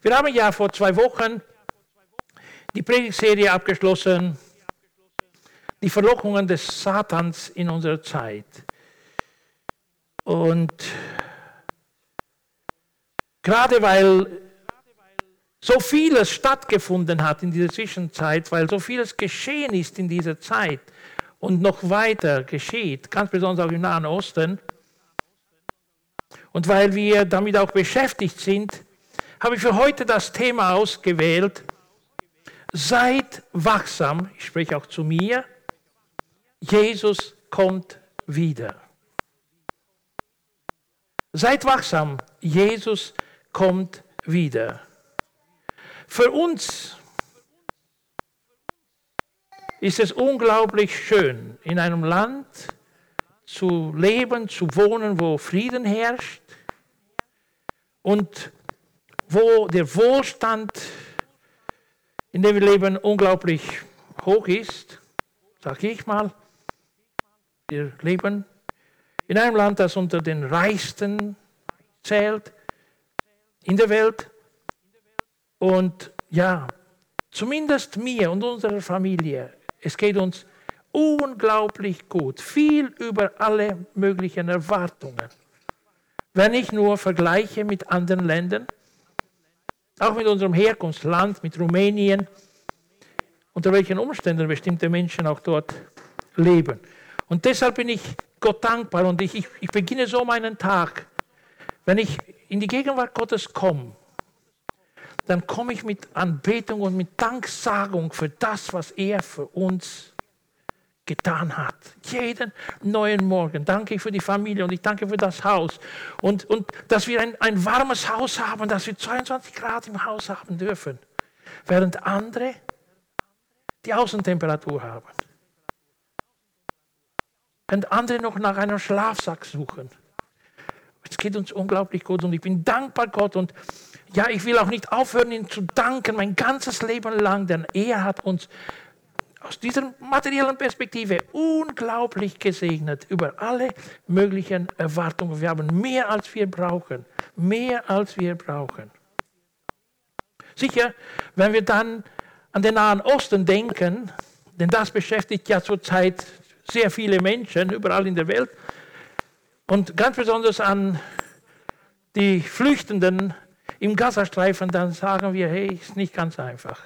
Wir haben ja vor zwei Wochen die Predigtserie abgeschlossen, die Verlockungen des Satans in unserer Zeit. Und gerade weil so vieles stattgefunden hat in dieser Zwischenzeit, weil so vieles geschehen ist in dieser Zeit und noch weiter geschieht, ganz besonders auch im Nahen Osten, und weil wir damit auch beschäftigt sind, habe ich für heute das Thema ausgewählt, seid wachsam, ich spreche auch zu mir, Jesus kommt wieder. Seid wachsam, Jesus kommt wieder. Für uns ist es unglaublich schön, in einem Land zu leben, zu wohnen, wo Frieden herrscht und wo der Wohlstand, in dem wir leben, unglaublich hoch ist, sage ich mal. Wir leben in einem Land, das unter den reichsten zählt in der Welt. Und ja, zumindest mir und unserer Familie, es geht uns unglaublich gut, viel über alle möglichen Erwartungen. Wenn ich nur vergleiche mit anderen Ländern, auch mit unserem Herkunftsland, mit Rumänien, unter welchen Umständen bestimmte Menschen auch dort leben. Und deshalb bin ich Gott dankbar und ich, ich, ich beginne so meinen Tag. Wenn ich in die Gegenwart Gottes komme, dann komme ich mit Anbetung und mit Danksagung für das, was er für uns getan hat. Jeden neuen Morgen danke ich für die Familie und ich danke für das Haus. Und, und dass wir ein, ein warmes Haus haben, dass wir 22 Grad im Haus haben dürfen. Während andere die Außentemperatur haben. Und andere noch nach einem Schlafsack suchen. Es geht uns unglaublich gut und ich bin dankbar Gott und ja, ich will auch nicht aufhören, ihm zu danken, mein ganzes Leben lang, denn er hat uns aus dieser materiellen Perspektive unglaublich gesegnet über alle möglichen Erwartungen. Wir haben mehr, als wir brauchen. Mehr, als wir brauchen. Sicher, wenn wir dann an den Nahen Osten denken, denn das beschäftigt ja zurzeit sehr viele Menschen überall in der Welt, und ganz besonders an die Flüchtenden im Gazastreifen, dann sagen wir, hey, ist nicht ganz einfach.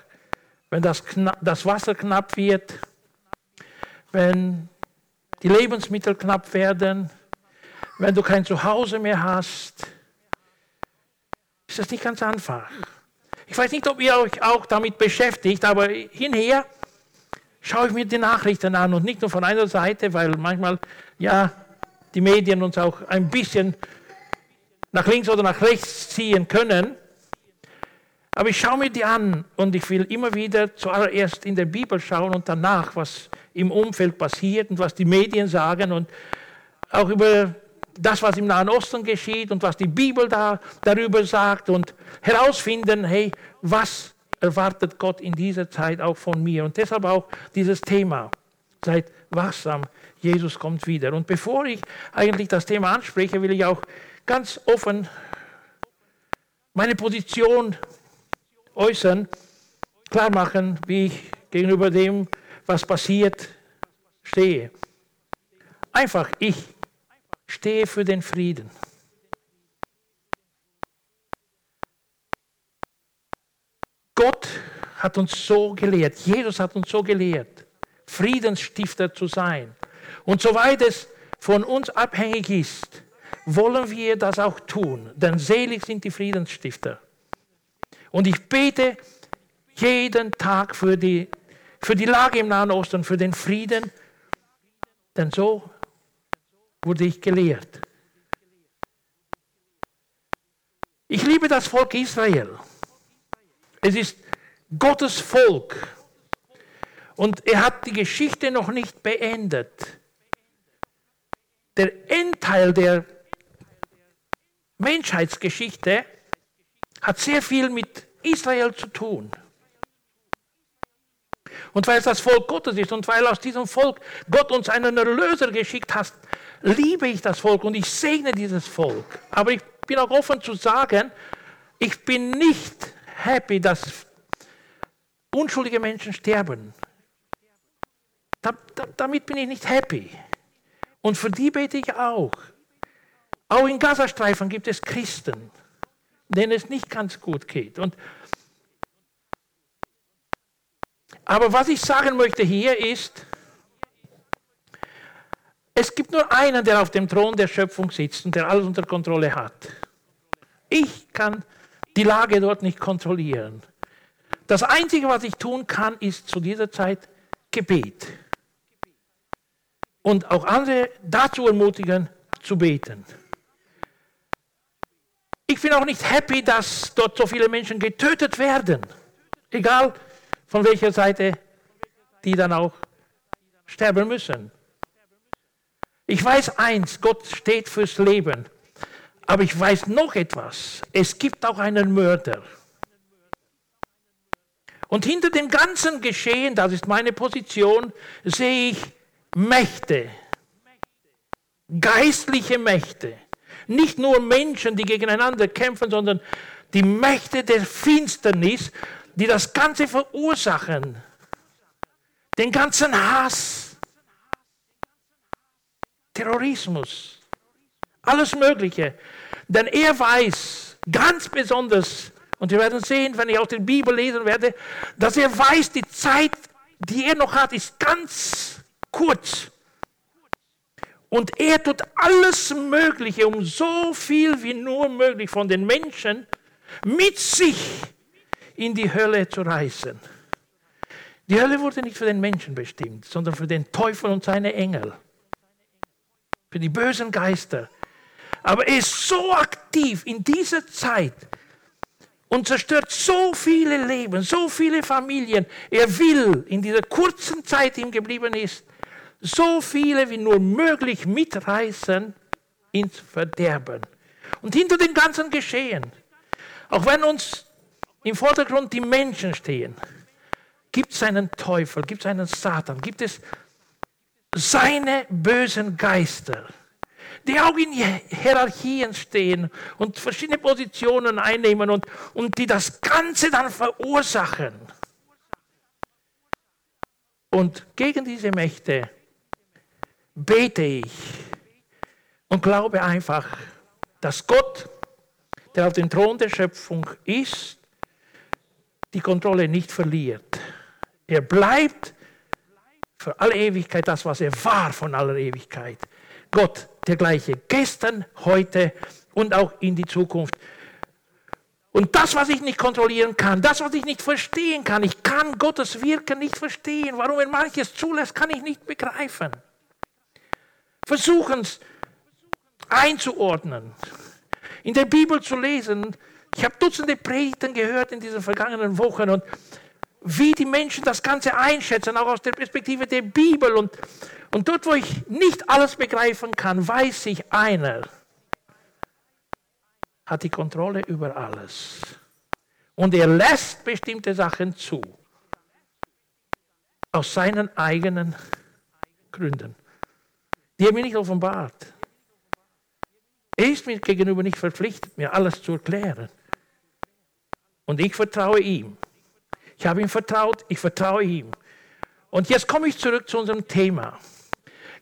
Wenn das, das Wasser knapp wird, wenn die Lebensmittel knapp werden, wenn du kein Zuhause mehr hast, ist das nicht ganz einfach. Ich weiß nicht, ob ihr euch auch damit beschäftigt, aber hinher schaue ich mir die Nachrichten an und nicht nur von einer Seite, weil manchmal, ja, die Medien uns auch ein bisschen nach links oder nach rechts ziehen können. Aber ich schaue mir die an und ich will immer wieder zuallererst in der Bibel schauen und danach, was im Umfeld passiert und was die Medien sagen und auch über das, was im Nahen Osten geschieht und was die Bibel da darüber sagt und herausfinden, hey, was erwartet Gott in dieser Zeit auch von mir? Und deshalb auch dieses Thema. Seid wachsam, Jesus kommt wieder. Und bevor ich eigentlich das Thema anspreche, will ich auch ganz offen meine Position äußern, klar machen, wie ich gegenüber dem, was passiert, stehe. Einfach, ich stehe für den Frieden. Gott hat uns so gelehrt, Jesus hat uns so gelehrt, Friedensstifter zu sein. Und soweit es von uns abhängig ist, wollen wir das auch tun, denn selig sind die Friedensstifter. Und ich bete jeden Tag für die, für die Lage im Nahen Osten, für den Frieden, denn so wurde ich gelehrt. Ich liebe das Volk Israel. Es ist Gottes Volk. Und er hat die Geschichte noch nicht beendet. Der Endteil der Menschheitsgeschichte hat sehr viel mit Israel zu tun. Und weil es das Volk Gottes ist und weil aus diesem Volk Gott uns einen Erlöser geschickt hat, liebe ich das Volk und ich segne dieses Volk. Aber ich bin auch offen zu sagen, ich bin nicht happy, dass unschuldige Menschen sterben. Da, da, damit bin ich nicht happy. Und für die bete ich auch. Auch in Gazastreifen gibt es Christen, denen es nicht ganz gut geht. Und aber was ich sagen möchte hier ist, es gibt nur einen, der auf dem Thron der Schöpfung sitzt und der alles unter Kontrolle hat. Ich kann die Lage dort nicht kontrollieren. Das Einzige, was ich tun kann, ist zu dieser Zeit Gebet. Und auch andere dazu ermutigen, zu beten. Ich bin auch nicht happy, dass dort so viele Menschen getötet werden. Egal von welcher Seite die dann auch sterben müssen. Ich weiß eins, Gott steht fürs Leben. Aber ich weiß noch etwas. Es gibt auch einen Mörder. Und hinter dem ganzen Geschehen, das ist meine Position, sehe ich Mächte, geistliche Mächte. Nicht nur Menschen, die gegeneinander kämpfen, sondern die Mächte der Finsternis, die das Ganze verursachen. Den ganzen Hass, Terrorismus, alles Mögliche. Denn er weiß ganz besonders, und wir werden sehen, wenn ich auch die Bibel lesen werde, dass er weiß, die Zeit, die er noch hat, ist ganz kurz. Und er tut alles Mögliche, um so viel wie nur möglich von den Menschen mit sich in die Hölle zu reißen. Die Hölle wurde nicht für den Menschen bestimmt, sondern für den Teufel und seine Engel für die bösen Geister. Aber er ist so aktiv in dieser Zeit und zerstört so viele Leben, so viele Familien. Er will in dieser kurzen Zeit, die ihm geblieben ist, so viele wie nur möglich mitreißen ins Verderben. Und hinter dem ganzen Geschehen, auch wenn uns im Vordergrund die Menschen stehen, gibt es einen Teufel, gibt es einen Satan, gibt es seine bösen Geister, die auch in Hierarchien stehen und verschiedene Positionen einnehmen und, und die das Ganze dann verursachen. Und gegen diese Mächte bete ich und glaube einfach, dass Gott, der auf dem Thron der Schöpfung ist, die Kontrolle nicht verliert. Er bleibt für alle Ewigkeit das, was er war von aller Ewigkeit. Gott, der gleiche, gestern, heute und auch in die Zukunft. Und das, was ich nicht kontrollieren kann, das, was ich nicht verstehen kann, ich kann Gottes Wirken nicht verstehen. Warum er manches zulässt, kann ich nicht begreifen. Versuchen es einzuordnen, in der Bibel zu lesen. Ich habe Dutzende Predigten gehört in diesen vergangenen Wochen und wie die Menschen das Ganze einschätzen, auch aus der Perspektive der Bibel. Und, und dort, wo ich nicht alles begreifen kann, weiß ich, einer hat die Kontrolle über alles. Und er lässt bestimmte Sachen zu. Aus seinen eigenen Gründen. Die er mir nicht offenbart. Er ist mir gegenüber nicht verpflichtet, mir alles zu erklären. Und ich vertraue ihm. Ich habe ihm vertraut, ich vertraue ihm. Und jetzt komme ich zurück zu unserem Thema.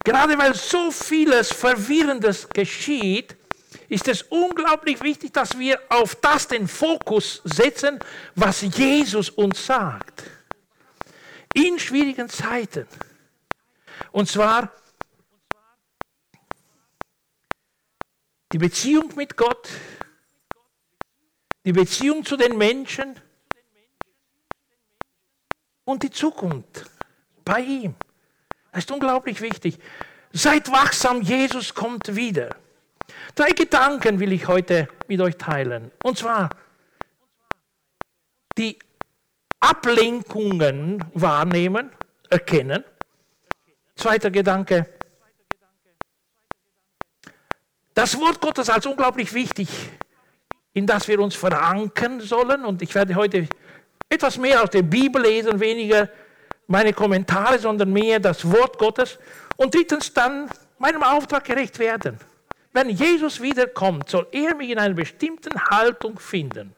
Gerade weil so vieles Verwirrendes geschieht, ist es unglaublich wichtig, dass wir auf das den Fokus setzen, was Jesus uns sagt. In schwierigen Zeiten. Und zwar die Beziehung mit Gott, die Beziehung zu den Menschen und die Zukunft bei ihm. Das ist unglaublich wichtig. Seid wachsam, Jesus kommt wieder. Drei Gedanken will ich heute mit euch teilen. Und zwar die Ablenkungen wahrnehmen, erkennen. Zweiter Gedanke. Das Wort Gottes als unglaublich wichtig, in das wir uns verankern sollen. Und ich werde heute etwas mehr aus der Bibel lesen, weniger meine Kommentare, sondern mehr das Wort Gottes. Und drittens dann meinem Auftrag gerecht werden. Wenn Jesus wiederkommt, soll er mich in einer bestimmten Haltung finden.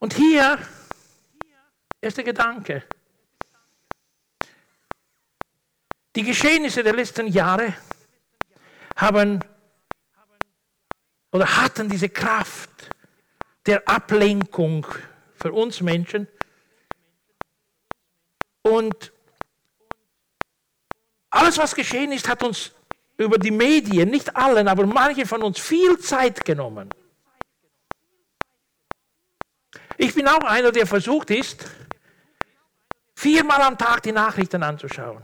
Und hier ist der Gedanke. Die Geschehnisse der letzten Jahre haben oder hatten diese Kraft der Ablenkung für uns Menschen. Und alles, was geschehen ist, hat uns über die Medien, nicht allen, aber manchen von uns viel Zeit genommen. Ich bin auch einer, der versucht ist, viermal am Tag die Nachrichten anzuschauen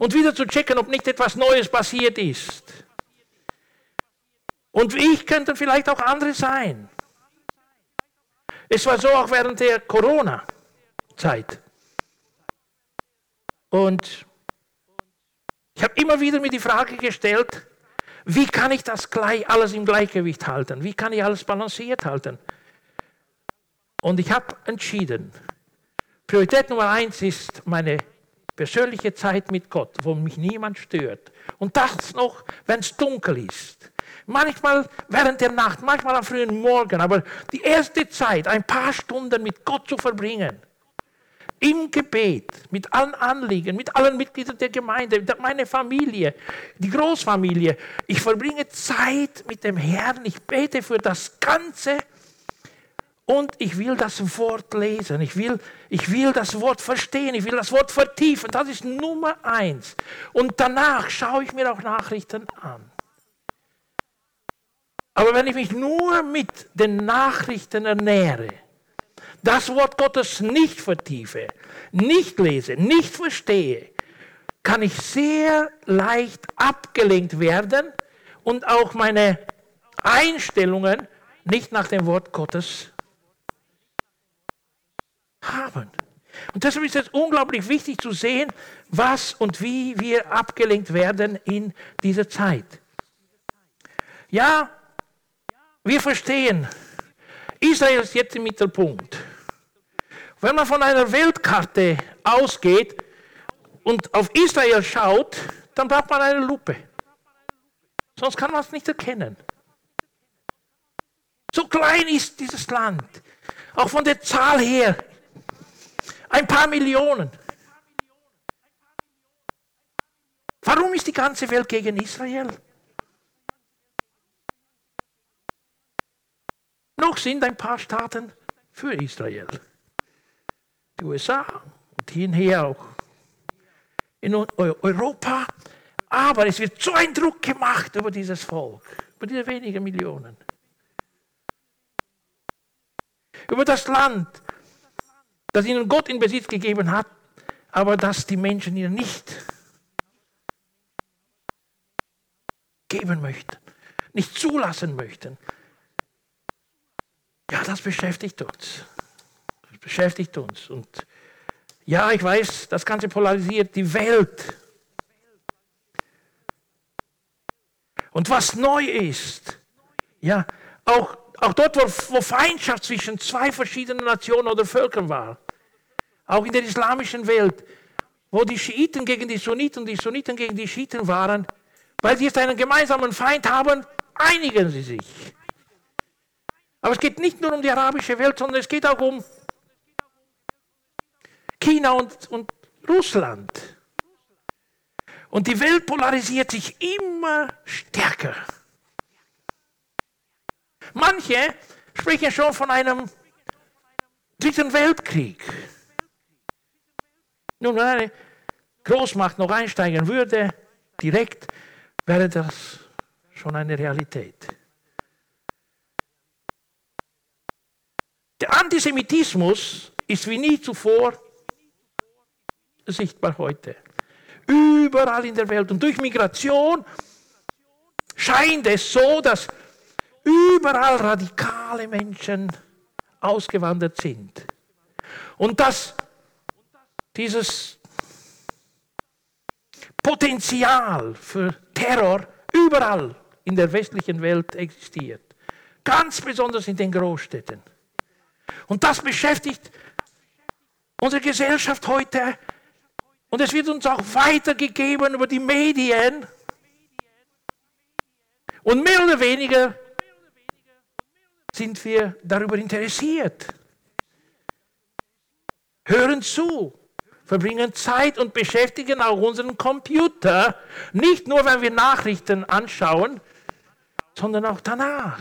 und wieder zu checken, ob nicht etwas Neues passiert ist. Und ich könnte vielleicht auch andere sein. Es war so auch während der Corona-Zeit. Und ich habe immer wieder mir die Frage gestellt, wie kann ich das gleich alles im Gleichgewicht halten? Wie kann ich alles balanciert halten? Und ich habe entschieden, Priorität Nummer eins ist meine persönliche Zeit mit Gott, wo mich niemand stört. Und das noch, wenn es dunkel ist. Manchmal während der Nacht, manchmal am frühen Morgen, aber die erste Zeit, ein paar Stunden mit Gott zu verbringen, im Gebet, mit allen Anliegen, mit allen Mitgliedern der Gemeinde, meine Familie, die Großfamilie. Ich verbringe Zeit mit dem Herrn, ich bete für das Ganze und ich will das Wort lesen, ich will, ich will das Wort verstehen, ich will das Wort vertiefen. Das ist Nummer eins. Und danach schaue ich mir auch Nachrichten an. Aber wenn ich mich nur mit den Nachrichten ernähre, das Wort Gottes nicht vertiefe, nicht lese, nicht verstehe, kann ich sehr leicht abgelenkt werden und auch meine Einstellungen nicht nach dem Wort Gottes haben. Und deshalb ist es unglaublich wichtig zu sehen, was und wie wir abgelenkt werden in dieser Zeit. Ja, wir verstehen, Israel ist jetzt im Mittelpunkt. Wenn man von einer Weltkarte ausgeht und auf Israel schaut, dann braucht man eine Lupe. Sonst kann man es nicht erkennen. So klein ist dieses Land, auch von der Zahl her ein paar Millionen. Warum ist die ganze Welt gegen Israel? Noch sind ein paar Staaten für Israel. Die USA und hier und her auch in Europa. Aber es wird so ein Druck gemacht über dieses Volk, über diese wenigen Millionen. Über das Land, das ihnen Gott in Besitz gegeben hat, aber das die Menschen ihnen nicht geben möchten, nicht zulassen möchten. Ja, das beschäftigt uns. Das beschäftigt uns. Und ja, ich weiß, das Ganze polarisiert die Welt. Und was neu ist, ja, auch, auch dort, wo, wo Feindschaft zwischen zwei verschiedenen Nationen oder Völkern war, auch in der islamischen Welt, wo die Schiiten gegen die Sunniten und die Sunniten gegen die Schiiten waren, weil sie jetzt einen gemeinsamen Feind haben, einigen sie sich. Aber es geht nicht nur um die arabische Welt, sondern es geht auch um China und, und Russland. Und die Welt polarisiert sich immer stärker. Manche sprechen schon von einem dritten Weltkrieg. Nun, wenn eine Großmacht noch einsteigen würde, direkt, wäre das schon eine Realität. Der Antisemitismus ist wie nie zuvor sichtbar heute. Überall in der Welt. Und durch Migration scheint es so, dass überall radikale Menschen ausgewandert sind. Und dass dieses Potenzial für Terror überall in der westlichen Welt existiert. Ganz besonders in den Großstädten. Und das beschäftigt unsere Gesellschaft heute. Und es wird uns auch weitergegeben über die Medien. Und mehr oder weniger sind wir darüber interessiert. Hören zu, verbringen Zeit und beschäftigen auch unseren Computer, nicht nur, wenn wir Nachrichten anschauen, sondern auch danach.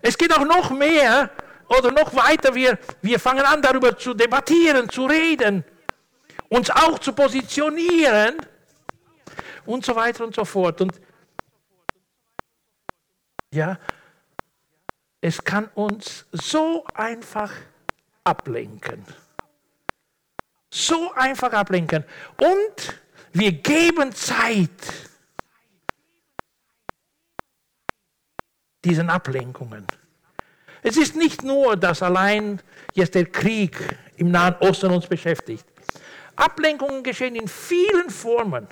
Es geht auch noch mehr oder noch weiter. Wir, wir fangen an, darüber zu debattieren, zu reden, uns auch zu positionieren und so weiter und so fort. Und ja, es kann uns so einfach ablenken. So einfach ablenken. Und wir geben Zeit diesen Ablenkungen. Es ist nicht nur, dass allein jetzt der Krieg im Nahen Osten uns beschäftigt. Ablenkungen geschehen in vielen Formen.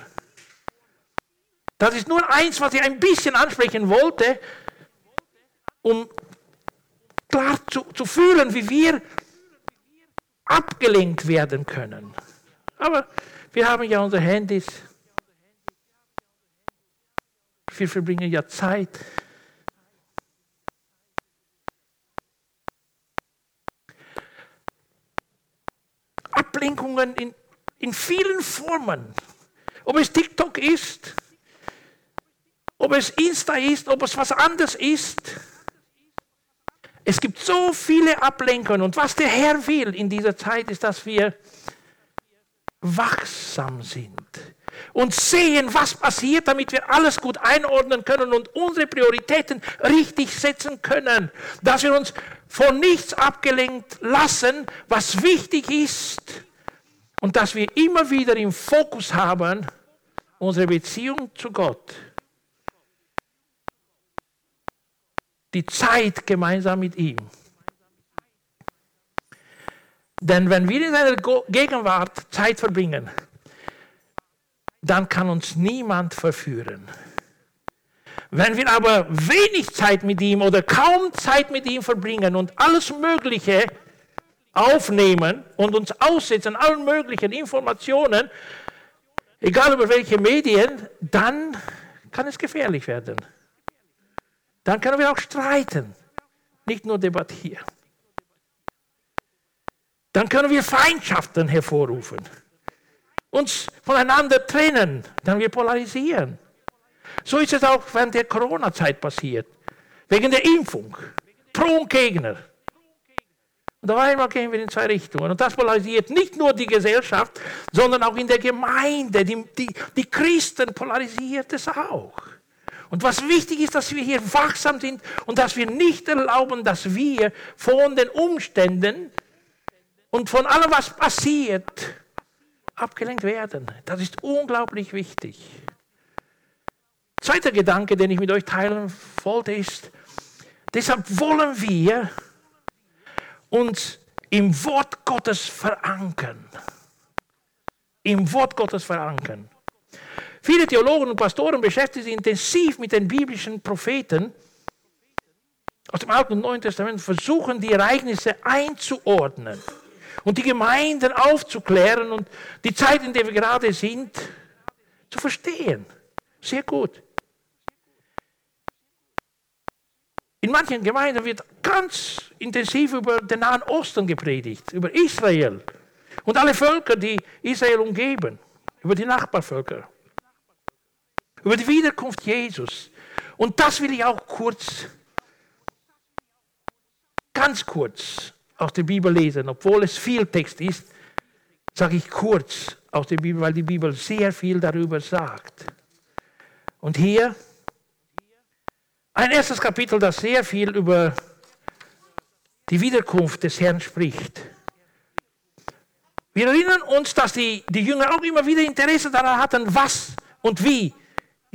Das ist nur eins, was ich ein bisschen ansprechen wollte, um klar zu, zu fühlen, wie wir abgelenkt werden können. Aber wir haben ja unsere Handys. Wir verbringen ja Zeit. Ablenkungen in, in vielen Formen. Ob es TikTok ist, ob es Insta ist, ob es was anderes ist. Es gibt so viele Ablenkungen. Und was der Herr will in dieser Zeit ist, dass wir wachsam sind und sehen, was passiert, damit wir alles gut einordnen können und unsere Prioritäten richtig setzen können. Dass wir uns von nichts abgelenkt lassen, was wichtig ist. Und dass wir immer wieder im Fokus haben, unsere Beziehung zu Gott die Zeit gemeinsam mit ihm. Denn wenn wir in seiner Gegenwart Zeit verbringen, dann kann uns niemand verführen. Wenn wir aber wenig Zeit mit ihm oder kaum Zeit mit ihm verbringen und alles Mögliche aufnehmen und uns aussetzen, allen möglichen Informationen, egal über welche Medien, dann kann es gefährlich werden. Dann können wir auch streiten, nicht nur debattieren. Dann können wir Feindschaften hervorrufen, uns voneinander trennen, dann wir polarisieren. So ist es auch während der Corona-Zeit passiert, wegen der Impfung. Pro und Gegner. Und auf einmal gehen wir in zwei Richtungen. Und das polarisiert nicht nur die Gesellschaft, sondern auch in der Gemeinde. Die, die, die Christen polarisiert es auch. Und was wichtig ist, dass wir hier wachsam sind und dass wir nicht erlauben, dass wir von den Umständen und von allem, was passiert, abgelenkt werden. Das ist unglaublich wichtig. Zweiter Gedanke, den ich mit euch teilen wollte, ist, deshalb wollen wir uns im Wort Gottes verankern. Im Wort Gottes verankern. Viele Theologen und Pastoren beschäftigen sich intensiv mit den biblischen Propheten aus dem Alten und Neuen Testament, versuchen die Ereignisse einzuordnen und die Gemeinden aufzuklären und die Zeit, in der wir gerade sind, zu verstehen. Sehr gut. In manchen Gemeinden wird ganz intensiv über den Nahen Osten gepredigt, über Israel und alle Völker, die Israel umgeben, über die Nachbarvölker über die Wiederkunft Jesus. Und das will ich auch kurz, ganz kurz aus der Bibel lesen, obwohl es viel Text ist, sage ich kurz aus der Bibel, weil die Bibel sehr viel darüber sagt. Und hier ein erstes Kapitel, das sehr viel über die Wiederkunft des Herrn spricht. Wir erinnern uns, dass die, die Jünger auch immer wieder Interesse daran hatten, was und wie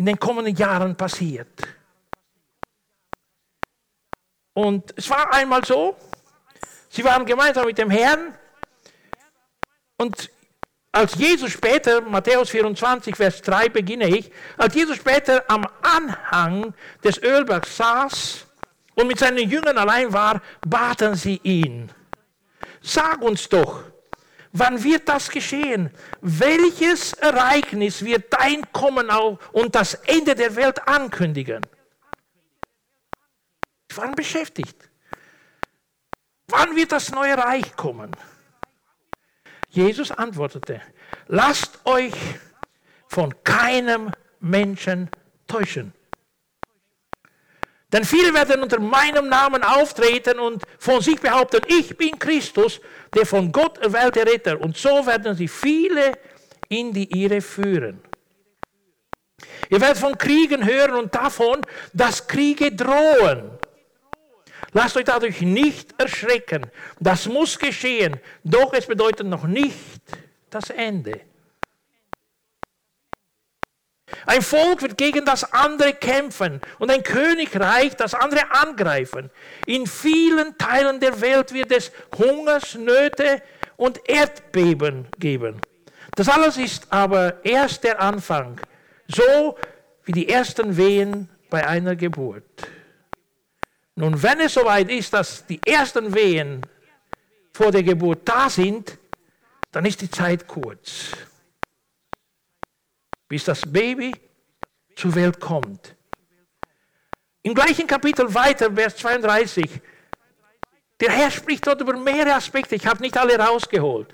in den kommenden Jahren passiert. Und es war einmal so, sie waren gemeinsam mit dem Herrn und als Jesus später, Matthäus 24, Vers 3 beginne ich, als Jesus später am Anhang des Ölbergs saß und mit seinen Jüngern allein war, baten sie ihn, sag uns doch, Wann wird das geschehen? Welches Ereignis wird dein Kommen und das Ende der Welt ankündigen? Sie waren beschäftigt. wann wird das neue Reich kommen? Jesus antwortete, lasst euch von keinem Menschen täuschen. Denn viele werden unter meinem Namen auftreten und von sich behaupten, ich bin Christus, der von Gott erwählte Ritter. Und so werden sie viele in die Irre führen. Ihr werdet von Kriegen hören und davon, dass Kriege drohen. Lasst euch dadurch nicht erschrecken. Das muss geschehen, doch es bedeutet noch nicht das Ende. Ein Volk wird gegen das andere kämpfen und ein Königreich das andere angreifen. In vielen Teilen der Welt wird es Hungersnöte und Erdbeben geben. Das alles ist aber erst der Anfang, so wie die ersten Wehen bei einer Geburt. Nun, wenn es soweit ist, dass die ersten Wehen vor der Geburt da sind, dann ist die Zeit kurz bis das Baby zur Welt kommt. Im gleichen Kapitel weiter, Vers 32, der Herr spricht dort über mehrere Aspekte, ich habe nicht alle rausgeholt.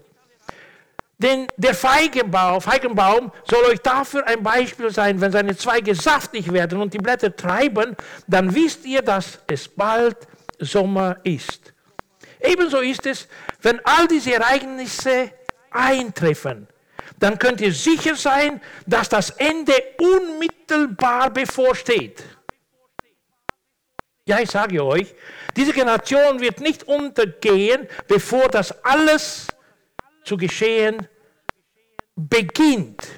Denn der Feigenbaum, Feigenbaum soll euch dafür ein Beispiel sein, wenn seine Zweige saftig werden und die Blätter treiben, dann wisst ihr, dass es bald Sommer ist. Ebenso ist es, wenn all diese Ereignisse eintreffen dann könnt ihr sicher sein, dass das Ende unmittelbar bevorsteht. Ja, ich sage euch, diese Generation wird nicht untergehen, bevor das alles zu geschehen beginnt.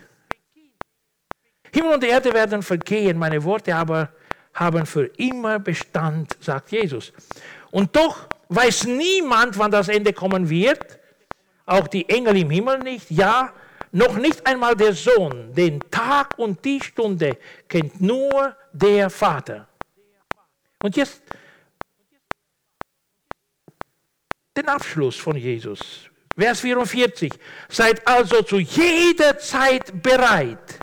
Himmel und Erde werden vergehen, meine Worte aber haben für immer Bestand, sagt Jesus. Und doch weiß niemand, wann das Ende kommen wird, auch die Engel im Himmel nicht. Ja, noch nicht einmal der Sohn, den Tag und die Stunde kennt nur der Vater. Und jetzt den Abschluss von Jesus. Vers 44. Seid also zu jeder Zeit bereit.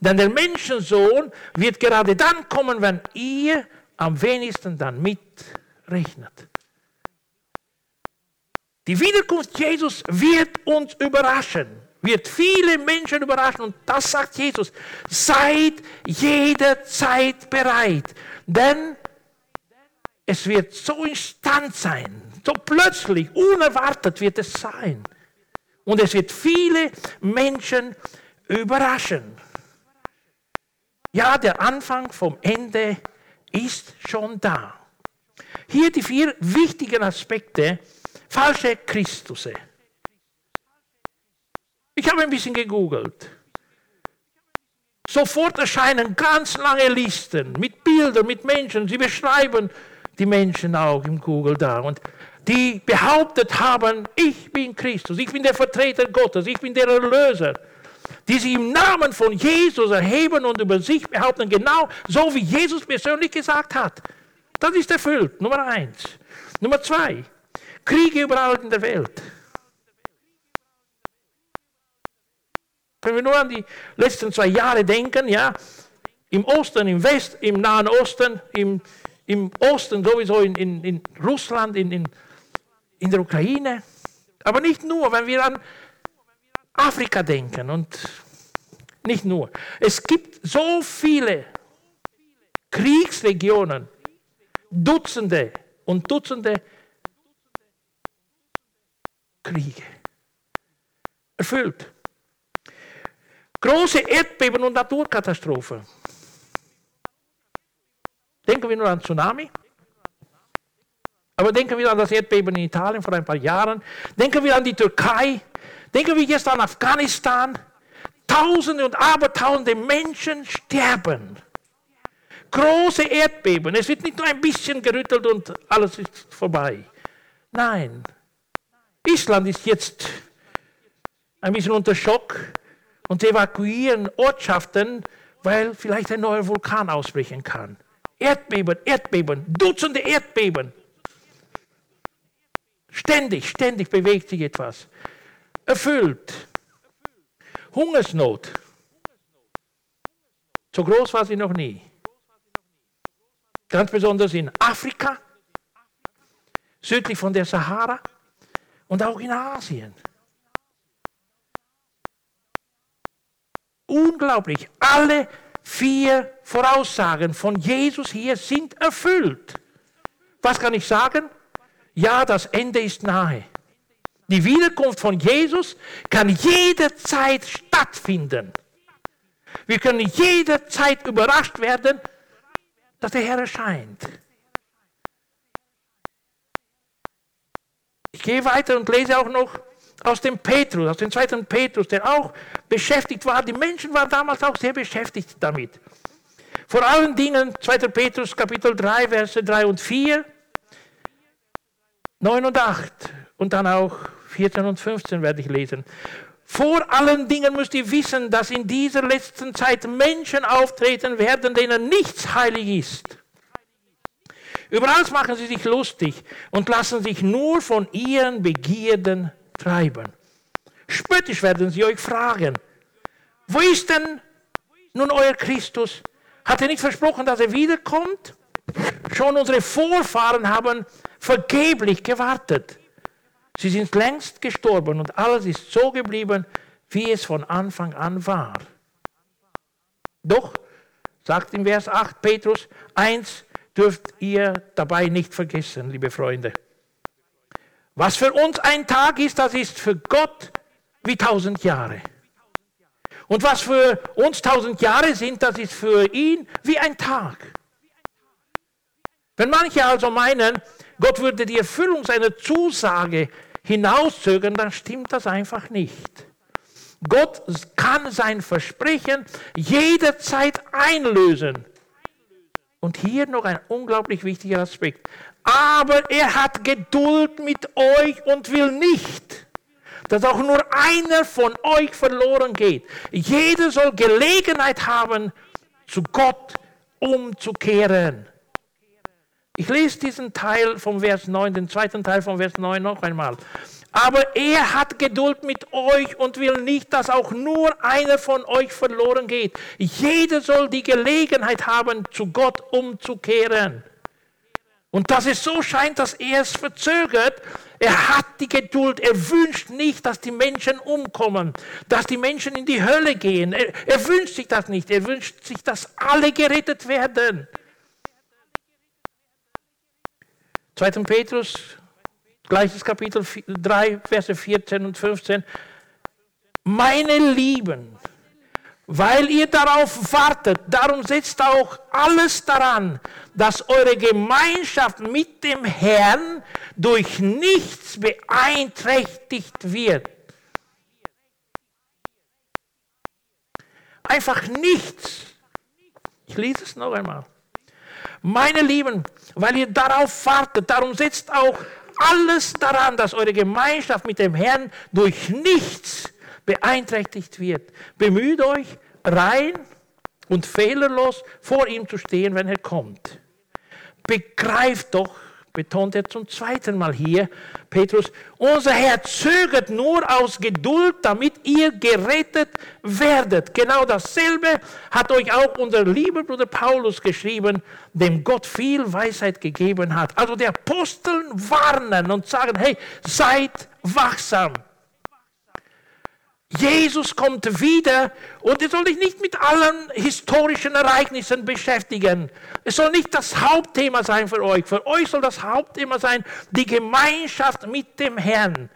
Denn der Menschensohn wird gerade dann kommen, wenn ihr am wenigsten dann mitrechnet. Die Wiederkunft Jesus wird uns überraschen wird viele Menschen überraschen. Und das sagt Jesus. Seid jederzeit bereit. Denn es wird so instant sein. So plötzlich, unerwartet wird es sein. Und es wird viele Menschen überraschen. Ja, der Anfang vom Ende ist schon da. Hier die vier wichtigen Aspekte. Falsche Christusse. Ich habe ein bisschen gegoogelt. Sofort erscheinen ganz lange Listen mit Bildern, mit Menschen. Sie beschreiben die Menschen auch im Google da. Und die behauptet haben, ich bin Christus, ich bin der Vertreter Gottes, ich bin der Erlöser. Die sich im Namen von Jesus erheben und über sich behaupten, genau so wie Jesus persönlich gesagt hat. Das ist erfüllt, Nummer eins. Nummer zwei, Kriege überall in der Welt. Wenn wir nur an die letzten zwei Jahre denken, ja, im Osten, im West, im Nahen Osten, im, im Osten sowieso in, in, in Russland, in, in, in der Ukraine. Aber nicht nur, wenn wir an Afrika denken und nicht nur. Es gibt so viele Kriegsregionen, Dutzende und Dutzende Kriege. Erfüllt. Große Erdbeben und Naturkatastrophen. Denken wir nur an Tsunami. Aber denken wir an das Erdbeben in Italien vor ein paar Jahren. Denken wir an die Türkei. Denken wir jetzt an Afghanistan. Tausende und Abertausende Menschen sterben. Große Erdbeben. Es wird nicht nur ein bisschen gerüttelt und alles ist vorbei. Nein. Island ist jetzt ein bisschen unter Schock und evakuieren Ortschaften, weil vielleicht ein neuer Vulkan ausbrechen kann. Erdbeben, Erdbeben, Dutzende Erdbeben. Ständig, ständig bewegt sich etwas. Erfüllt. Hungersnot. So groß war sie noch nie. Ganz besonders in Afrika. südlich von der Sahara und auch in Asien. Unglaublich. Alle vier Voraussagen von Jesus hier sind erfüllt. Was kann ich sagen? Ja, das Ende ist nahe. Die Wiederkunft von Jesus kann jederzeit stattfinden. Wir können jederzeit überrascht werden, dass der Herr erscheint. Ich gehe weiter und lese auch noch aus dem Petrus, aus dem zweiten Petrus, der auch beschäftigt war. Die Menschen waren damals auch sehr beschäftigt damit. Vor allen Dingen 2. Petrus Kapitel 3, Verse 3 und 4, 9 und 8 und dann auch 14 und 15 werde ich lesen. Vor allen Dingen müsst ihr wissen, dass in dieser letzten Zeit Menschen auftreten werden, denen nichts heilig ist. Überall machen sie sich lustig und lassen sich nur von ihren Begierden treiben. Spöttisch werden sie euch fragen, wo ist denn nun euer Christus? Hat er nicht versprochen, dass er wiederkommt? Schon unsere Vorfahren haben vergeblich gewartet. Sie sind längst gestorben und alles ist so geblieben, wie es von Anfang an war. Doch, sagt im Vers 8 Petrus, eins dürft ihr dabei nicht vergessen, liebe Freunde. Was für uns ein Tag ist, das ist für Gott wie tausend Jahre. Und was für uns tausend Jahre sind, das ist für ihn wie ein Tag. Wenn manche also meinen, Gott würde die Erfüllung seiner Zusage hinauszögern, dann stimmt das einfach nicht. Gott kann sein Versprechen jederzeit einlösen. Und hier noch ein unglaublich wichtiger Aspekt. Aber er hat Geduld mit euch und will nicht, dass auch nur einer von euch verloren geht. Jeder soll Gelegenheit haben, zu Gott umzukehren. Ich lese diesen Teil vom Vers 9, den zweiten Teil vom Vers 9 noch einmal. Aber er hat Geduld mit euch und will nicht, dass auch nur einer von euch verloren geht. Jeder soll die Gelegenheit haben, zu Gott umzukehren. Und dass es so scheint, dass er es verzögert, er hat die Geduld, er wünscht nicht, dass die Menschen umkommen, dass die Menschen in die Hölle gehen. Er, er wünscht sich das nicht, er wünscht sich, dass alle gerettet werden. 2. Petrus, gleiches Kapitel 3, Verse 14 und 15. Meine Lieben, weil ihr darauf wartet, darum setzt auch alles daran, dass eure Gemeinschaft mit dem Herrn durch nichts beeinträchtigt wird. Einfach nichts. Ich lese es noch einmal. Meine Lieben, weil ihr darauf wartet, darum setzt auch alles daran, dass eure Gemeinschaft mit dem Herrn durch nichts beeinträchtigt wird. Bemüht euch, rein und fehlerlos vor ihm zu stehen, wenn er kommt. Begreift doch, betont er zum zweiten Mal hier, Petrus, unser Herr zögert nur aus Geduld, damit ihr gerettet werdet. Genau dasselbe hat euch auch unser lieber Bruder Paulus geschrieben, dem Gott viel Weisheit gegeben hat. Also die Aposteln warnen und sagen, hey, seid wachsam. Jesus kommt wieder und ihr sollt euch nicht mit allen historischen Ereignissen beschäftigen. Es soll nicht das Hauptthema sein für euch. Für euch soll das Hauptthema sein die Gemeinschaft mit dem Herrn.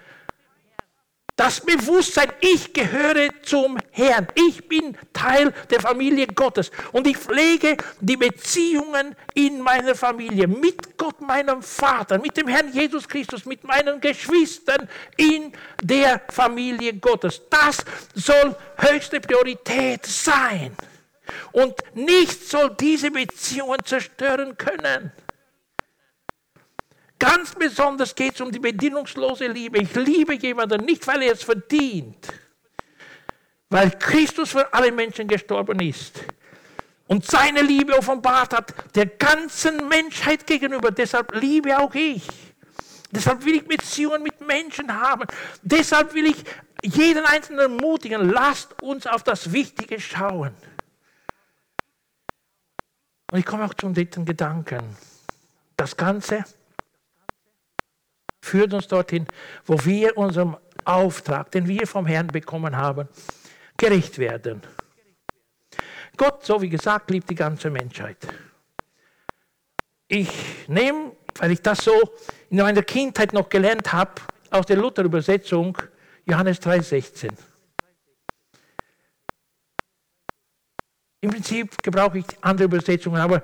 Das Bewusstsein, ich gehöre zum Herrn. Ich bin Teil der Familie Gottes. Und ich pflege die Beziehungen in meiner Familie mit Gott, meinem Vater, mit dem Herrn Jesus Christus, mit meinen Geschwistern in der Familie Gottes. Das soll höchste Priorität sein. Und nichts soll diese Beziehungen zerstören können. Ganz besonders geht es um die bedingungslose Liebe. Ich liebe jemanden nicht, weil er es verdient, weil Christus für alle Menschen gestorben ist und seine Liebe offenbart hat der ganzen Menschheit gegenüber. Deshalb liebe auch ich. Deshalb will ich Beziehungen mit Menschen haben. Deshalb will ich jeden Einzelnen ermutigen, lasst uns auf das Wichtige schauen. Und ich komme auch zum dritten Gedanken. Das Ganze führt uns dorthin, wo wir unserem Auftrag, den wir vom Herrn bekommen haben, gerecht werden. Gott, so wie gesagt, liebt die ganze Menschheit. Ich nehme, weil ich das so in meiner Kindheit noch gelernt habe, aus der Luther-Übersetzung Johannes 3,16. Im Prinzip gebrauche ich andere Übersetzungen, aber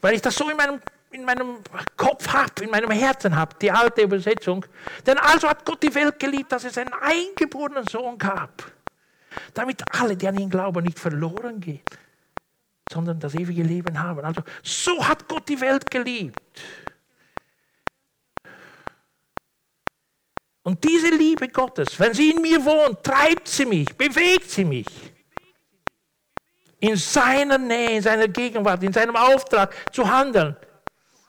weil ich das so in meinem, in meinem Kopf habe, in meinem Herzen habe, die alte Übersetzung. Denn also hat Gott die Welt geliebt, dass es einen eingeborenen Sohn gab, damit alle, die an ihn glauben, nicht verloren gehen, sondern das ewige Leben haben. Also so hat Gott die Welt geliebt. Und diese Liebe Gottes, wenn sie in mir wohnt, treibt sie mich, bewegt sie mich in seiner Nähe, in seiner Gegenwart, in seinem Auftrag zu handeln.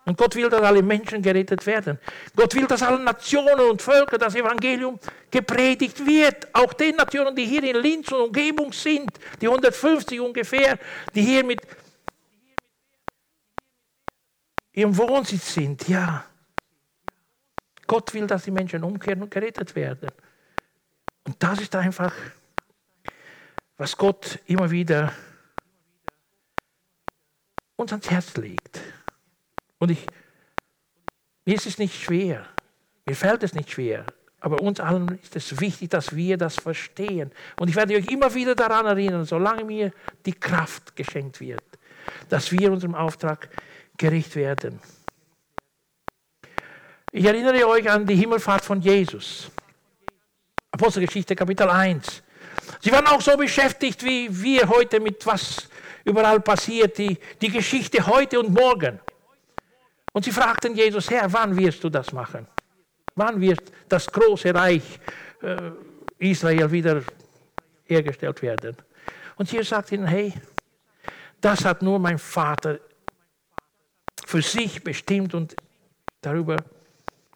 Und Gott will, dass alle Menschen gerettet werden. Gott will, dass alle Nationen und Völker das Evangelium gepredigt wird. Auch den Nationen, die hier in Linz und Umgebung sind, die 150 ungefähr, die hier mit ihrem Wohnsitz sind. Ja. Gott will, dass die Menschen umkehren und gerettet werden. Und das ist einfach, was Gott immer wieder uns ans Herz legt. Und ich, mir ist es nicht schwer, mir fällt es nicht schwer, aber uns allen ist es wichtig, dass wir das verstehen. Und ich werde euch immer wieder daran erinnern, solange mir die Kraft geschenkt wird, dass wir unserem Auftrag gerecht werden. Ich erinnere euch an die Himmelfahrt von Jesus. Apostelgeschichte Kapitel 1. Sie waren auch so beschäftigt wie wir heute mit was überall passiert, die, die Geschichte heute und morgen. Und sie fragten Jesus, Herr, wann wirst du das machen? Wann wird das große Reich äh, Israel wieder hergestellt werden? Und Jesus sagt ihnen, hey, das hat nur mein Vater für sich bestimmt und darüber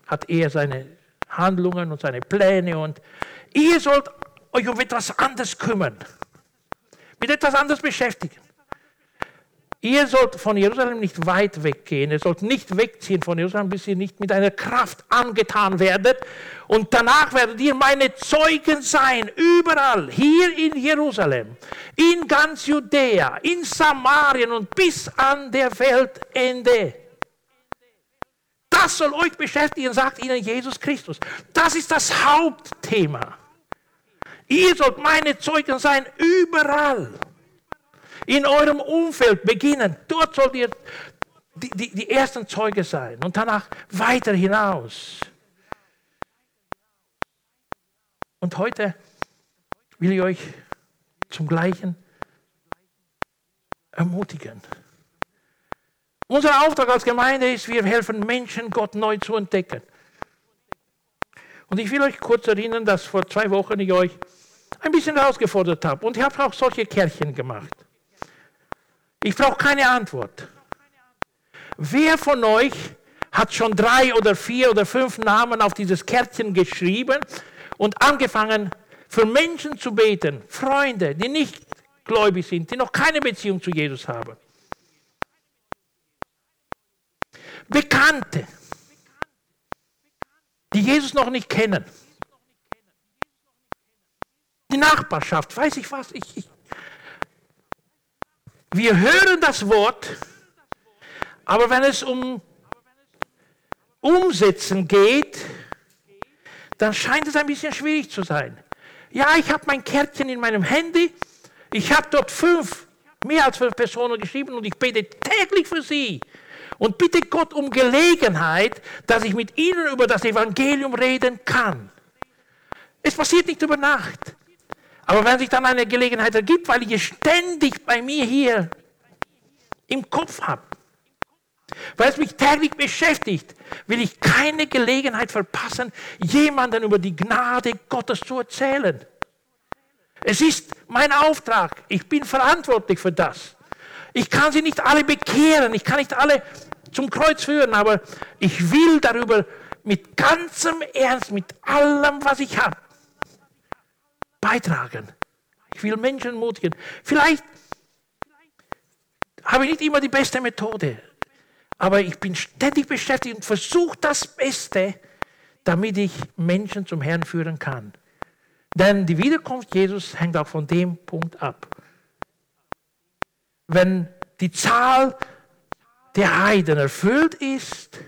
hat er seine Handlungen und seine Pläne und ihr sollt euch um etwas anderes kümmern, mit etwas anderes beschäftigen. Ihr sollt von Jerusalem nicht weit weggehen. Ihr sollt nicht wegziehen von Jerusalem, bis ihr nicht mit einer Kraft angetan werdet. Und danach werdet ihr meine Zeugen sein, überall, hier in Jerusalem, in ganz Judäa, in Samarien und bis an der Weltende. Das soll euch beschäftigen, sagt ihnen Jesus Christus. Das ist das Hauptthema. Ihr sollt meine Zeugen sein, überall in eurem Umfeld beginnen. Dort sollt ihr die, die, die ersten Zeuge sein und danach weiter hinaus. Und heute will ich euch zum Gleichen ermutigen. Unser Auftrag als Gemeinde ist, wir helfen Menschen, Gott neu zu entdecken. Und ich will euch kurz erinnern, dass vor zwei Wochen ich euch ein bisschen herausgefordert habe. Und ich habe auch solche Kärchen gemacht. Ich brauche keine Antwort. Wer von euch hat schon drei oder vier oder fünf Namen auf dieses Kärtchen geschrieben und angefangen, für Menschen zu beten, Freunde, die nicht gläubig sind, die noch keine Beziehung zu Jesus haben? Bekannte, die Jesus noch nicht kennen. Die Nachbarschaft, weiß ich was, ich, ich wir hören das Wort, aber wenn es um Umsetzen geht, dann scheint es ein bisschen schwierig zu sein. Ja, ich habe mein Kärtchen in meinem Handy, ich habe dort fünf, mehr als fünf Personen geschrieben und ich bete täglich für sie. Und bitte Gott um Gelegenheit, dass ich mit ihnen über das Evangelium reden kann. Es passiert nicht über Nacht. Aber wenn sich dann eine Gelegenheit ergibt, weil ich es ständig bei mir hier im Kopf habe, weil es mich täglich beschäftigt, will ich keine Gelegenheit verpassen, jemanden über die Gnade Gottes zu erzählen. Es ist mein Auftrag. Ich bin verantwortlich für das. Ich kann sie nicht alle bekehren, ich kann nicht alle zum Kreuz führen, aber ich will darüber mit ganzem Ernst, mit allem, was ich habe, beitragen. Ich will Menschen mutigen. Vielleicht habe ich nicht immer die beste Methode, aber ich bin ständig beschäftigt und versuche das Beste, damit ich Menschen zum Herrn führen kann. Denn die Wiederkunft Jesus hängt auch von dem Punkt ab. Wenn die Zahl der Heiden erfüllt ist,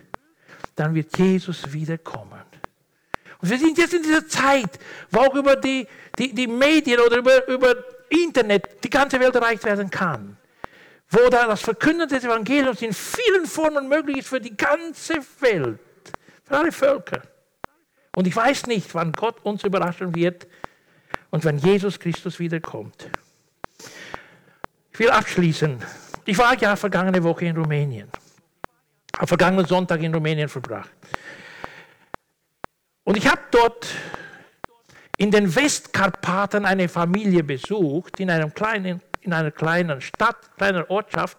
dann wird Jesus wiederkommen. Und wir sind jetzt in dieser Zeit, wo auch über die, die, die Medien oder über, über Internet die ganze Welt erreicht werden kann. Wo da das Verkünden des Evangeliums in vielen Formen möglich ist für die ganze Welt, für alle Völker. Und ich weiß nicht, wann Gott uns überraschen wird und wenn Jesus Christus wiederkommt. Ich will abschließen. Ich war ja vergangene Woche in Rumänien. Habe vergangenen Sonntag in Rumänien verbracht. Und ich habe dort in den Westkarpaten eine Familie besucht, in, einem kleinen, in einer kleinen Stadt, kleiner Ortschaft.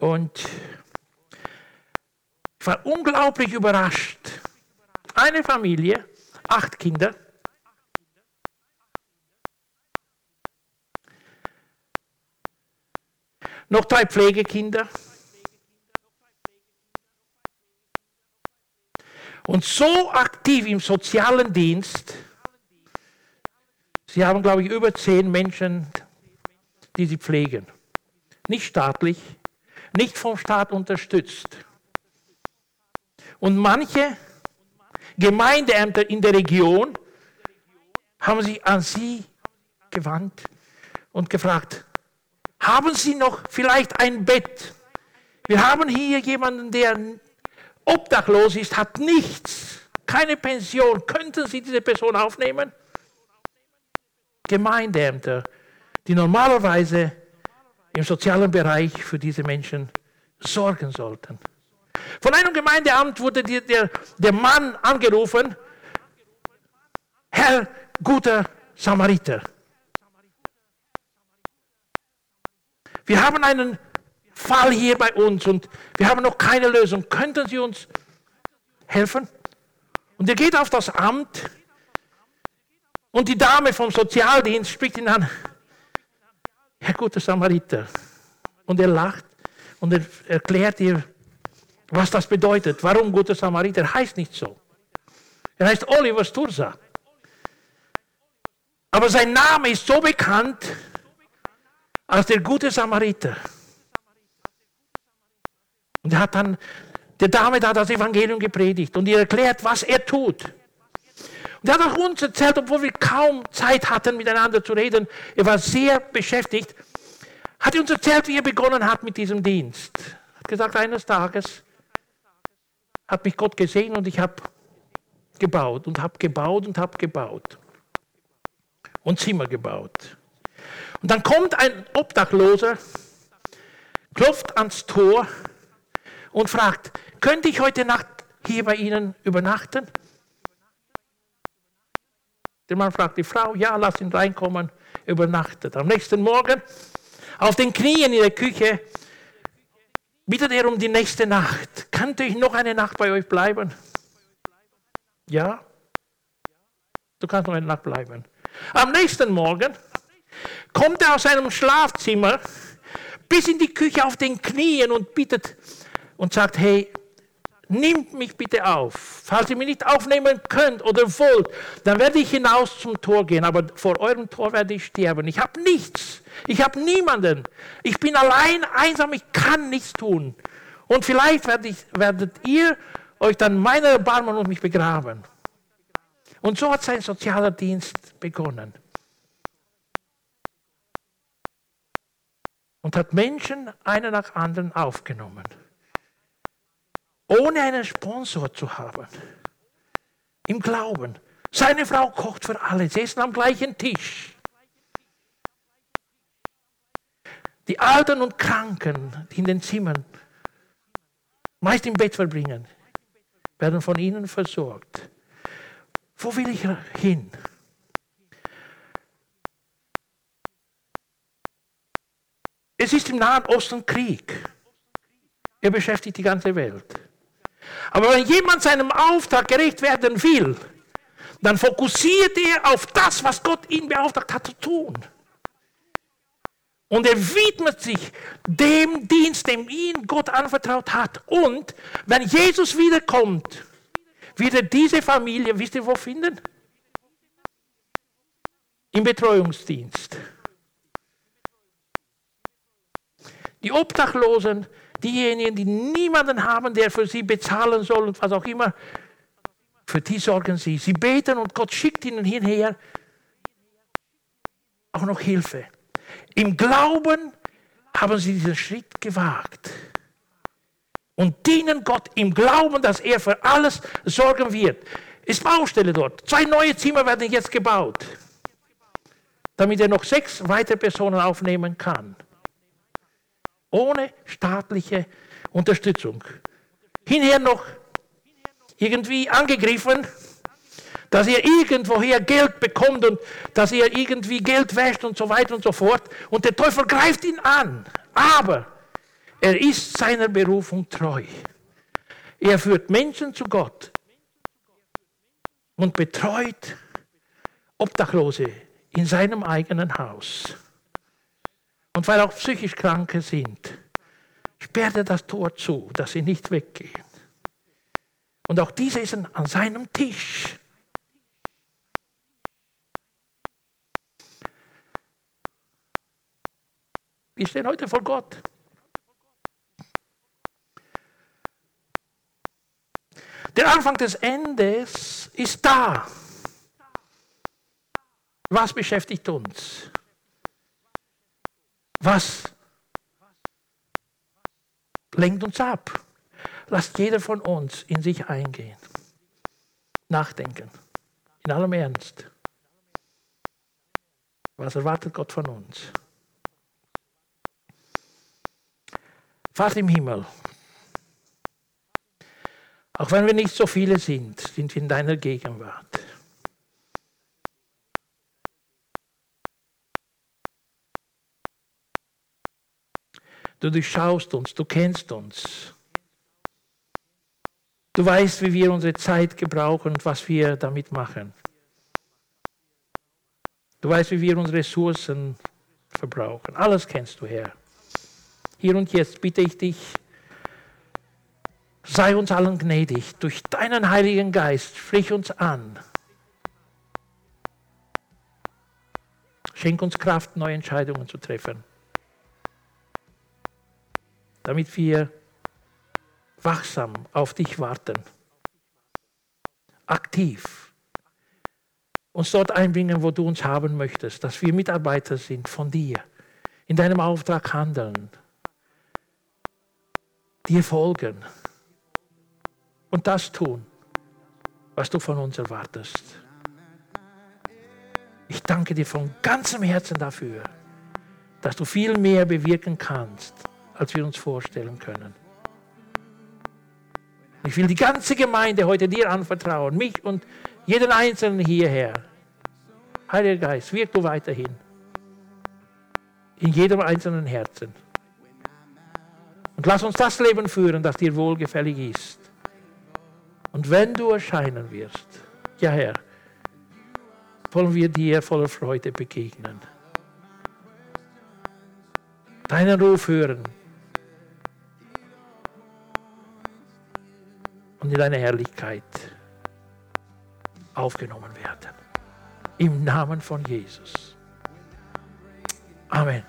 Und ich war unglaublich überrascht. Eine Familie, acht Kinder. Noch drei Pflegekinder. Und so aktiv im sozialen Dienst. Sie haben, glaube ich, über zehn Menschen, die sie pflegen. Nicht staatlich, nicht vom Staat unterstützt. Und manche Gemeindeämter in der Region haben sich an sie gewandt und gefragt, haben Sie noch vielleicht ein Bett? Wir haben hier jemanden, der obdachlos ist, hat nichts, keine Pension. Könnten Sie diese Person aufnehmen? Gemeindeämter, die normalerweise im sozialen Bereich für diese Menschen sorgen sollten. Von einem Gemeindeamt wurde die, der, der Mann angerufen, Herr guter Samariter. Wir haben einen Fall hier bei uns und wir haben noch keine Lösung. Könnten Sie uns helfen? Und er geht auf das Amt und die Dame vom Sozialdienst spricht ihn an, Herr guter Samariter. Und er lacht und er erklärt ihr, was das bedeutet. Warum guter Samariter heißt nicht so. Er heißt Oliver Sturza. Aber sein Name ist so bekannt als der gute Samariter. Und er hat dann der Dame da das Evangelium gepredigt und ihr erklärt, was er tut. Und er hat auch uns erzählt, obwohl wir kaum Zeit hatten, miteinander zu reden, er war sehr beschäftigt, hat er uns erzählt, wie er begonnen hat mit diesem Dienst. Er hat gesagt, eines Tages hat mich Gott gesehen und ich habe gebaut und habe gebaut und habe gebaut. Und Zimmer gebaut. Und dann kommt ein Obdachloser, klopft ans Tor und fragt, könnte ich heute Nacht hier bei Ihnen übernachten? Der Mann fragt die Frau, ja, lass ihn reinkommen, übernachtet. Am nächsten Morgen, auf den Knien in der Küche, bittet er um die nächste Nacht. Könnte ich noch eine Nacht bei euch bleiben? Ja, du kannst noch eine Nacht bleiben. Am nächsten Morgen kommt er aus seinem Schlafzimmer bis in die Küche auf den Knien und bittet und sagt, hey, Nimmt mich bitte auf. Falls ihr mich nicht aufnehmen könnt oder wollt, dann werde ich hinaus zum Tor gehen, aber vor eurem Tor werde ich sterben. Ich habe nichts. Ich habe niemanden. Ich bin allein, einsam, ich kann nichts tun. Und vielleicht werdet, ich, werdet ihr euch dann meiner erbarmen und mich begraben. Und so hat sein sozialer Dienst begonnen. Und hat Menschen einer nach anderen aufgenommen ohne einen Sponsor zu haben. Im Glauben. Seine Frau kocht für alle. Sie essen am gleichen Tisch. Die Alten und Kranken, die in den Zimmern meist im Bett verbringen, werden von ihnen versorgt. Wo will ich hin? Es ist im Nahen Osten Krieg. Er beschäftigt die ganze Welt. Aber wenn jemand seinem Auftrag gerecht werden will, dann fokussiert er auf das, was Gott ihn beauftragt hat zu tun. Und er widmet sich dem Dienst, dem ihn Gott anvertraut hat. Und wenn Jesus wiederkommt, wird er diese Familie, wisst ihr wo finden? Im Betreuungsdienst. Die Obdachlosen, diejenigen, die niemanden haben, der für sie bezahlen soll und was auch immer, für die sorgen sie. Sie beten und Gott schickt ihnen hinher auch noch Hilfe. Im Glauben haben sie diesen Schritt gewagt und dienen Gott im Glauben, dass er für alles sorgen wird. Ist Baustelle dort. Zwei neue Zimmer werden jetzt gebaut, damit er noch sechs weitere Personen aufnehmen kann ohne staatliche Unterstützung. Hinher noch irgendwie angegriffen, dass er irgendwoher Geld bekommt und dass er irgendwie Geld wäscht und so weiter und so fort. Und der Teufel greift ihn an. Aber er ist seiner Berufung treu. Er führt Menschen zu Gott und betreut Obdachlose in seinem eigenen Haus. Und weil auch psychisch Kranke sind, sperrt er das Tor zu, dass sie nicht weggehen. Und auch diese sind an seinem Tisch. Wir stehen heute vor Gott. Der Anfang des Endes ist da. Was beschäftigt uns? Was lenkt uns ab? Lasst jeder von uns in sich eingehen. Nachdenken. In allem Ernst. Was erwartet Gott von uns? Vater im Himmel, auch wenn wir nicht so viele sind, sind wir in deiner Gegenwart. Du durchschaust uns, du kennst uns. Du weißt, wie wir unsere Zeit gebrauchen und was wir damit machen. Du weißt, wie wir unsere Ressourcen verbrauchen. Alles kennst du, Herr. Hier und jetzt bitte ich dich, sei uns allen gnädig. Durch deinen Heiligen Geist sprich uns an. Schenk uns Kraft, neue Entscheidungen zu treffen damit wir wachsam auf dich warten, aktiv uns dort einbringen, wo du uns haben möchtest, dass wir Mitarbeiter sind von dir, in deinem Auftrag handeln, dir folgen und das tun, was du von uns erwartest. Ich danke dir von ganzem Herzen dafür, dass du viel mehr bewirken kannst, als wir uns vorstellen können. Ich will die ganze Gemeinde heute dir anvertrauen, mich und jeden Einzelnen hierher. Heiliger Geist, wirk du weiterhin in jedem einzelnen Herzen. Und lass uns das Leben führen, das dir wohlgefällig ist. Und wenn du erscheinen wirst, ja Herr, wollen wir dir voller Freude begegnen. Deinen Ruf hören und in deine Herrlichkeit aufgenommen werden. Im Namen von Jesus. Amen.